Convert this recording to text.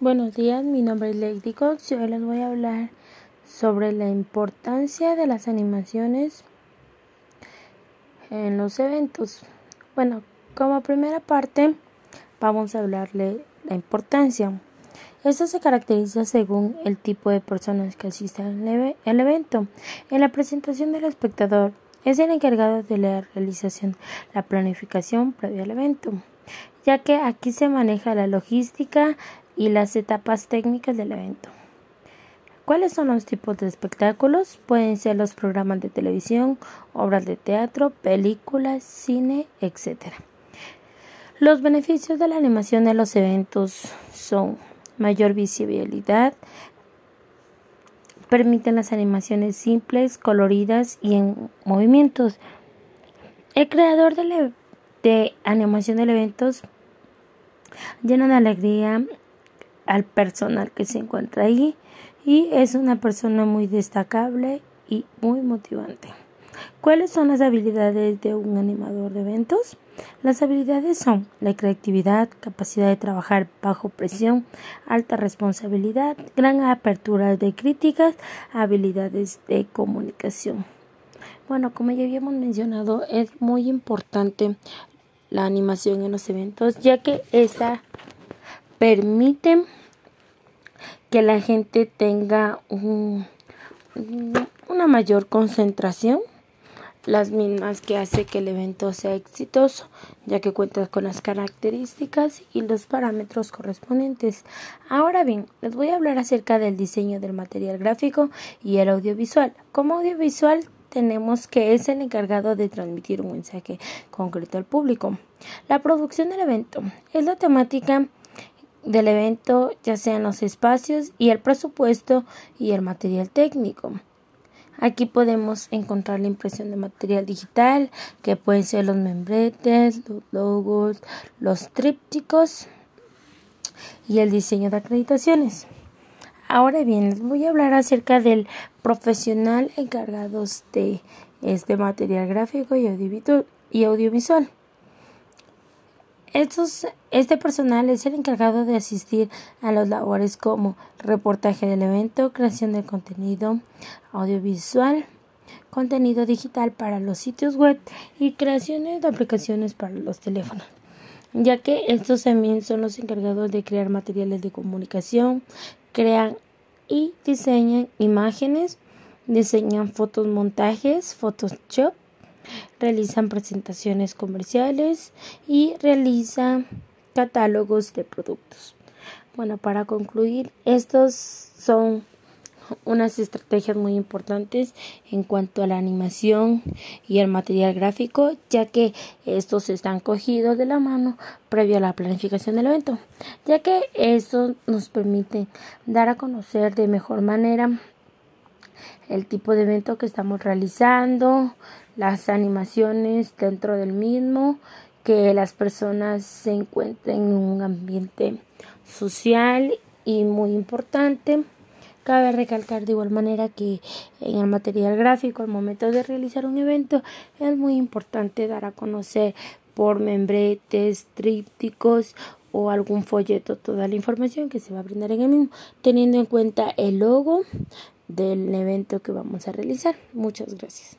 Buenos días, mi nombre es Lady Cox y hoy les voy a hablar sobre la importancia de las animaciones en los eventos. Bueno, como primera parte vamos a hablarle la importancia. Esto se caracteriza según el tipo de personas que asisten al evento. En la presentación del espectador es el encargado de la realización, la planificación previa al evento, ya que aquí se maneja la logística y las etapas técnicas del evento. ¿Cuáles son los tipos de espectáculos? Pueden ser los programas de televisión, obras de teatro, películas, cine, etc. Los beneficios de la animación de los eventos son mayor visibilidad, permiten las animaciones simples, coloridas y en movimientos. El creador de, e-, de animación de eventos llena de alegría al personal que se encuentra ahí y es una persona muy destacable y muy motivante. ¿Cuáles son las habilidades de un animador de eventos? Las habilidades son la creatividad, capacidad de trabajar bajo presión, alta responsabilidad, gran apertura de críticas, habilidades de comunicación. Bueno, como ya habíamos mencionado, es muy importante la animación en los eventos, ya que esta permite que la gente tenga una mayor concentración, las mismas que hace que el evento sea exitoso, ya que cuenta con las características y los parámetros correspondientes. Ahora bien, les voy a hablar acerca del diseño del material gráfico y el audiovisual. Como audiovisual tenemos que es el encargado de transmitir un mensaje concreto al público. La producción del evento es la temática del evento, ya sean los espacios y el presupuesto y el material técnico. Aquí podemos encontrar la impresión de material digital, que pueden ser los membretes, los logos, los trípticos y el diseño de acreditaciones. Ahora bien, les voy a hablar acerca del profesional encargado de este material gráfico y audiovisual este personal es el encargado de asistir a las labores como reportaje del evento, creación de contenido audiovisual, contenido digital para los sitios web y creaciones de aplicaciones para los teléfonos, ya que estos también son los encargados de crear materiales de comunicación, crean y diseñan imágenes, diseñan fotos, montajes, Photoshop, realizan presentaciones comerciales y realizan catálogos de productos. Bueno, para concluir, estos son unas estrategias muy importantes en cuanto a la animación y el material gráfico, ya que estos están cogidos de la mano previo a la planificación del evento, ya que esto nos permite dar a conocer de mejor manera el tipo de evento que estamos realizando, las animaciones dentro del mismo, que las personas se encuentren en un ambiente social y muy importante. Cabe recalcar de igual manera que en el material gráfico, al momento de realizar un evento, es muy importante dar a conocer por membretes, trípticos o algún folleto toda la información que se va a brindar en el mismo, teniendo en cuenta el logo del evento que vamos a realizar. Muchas gracias.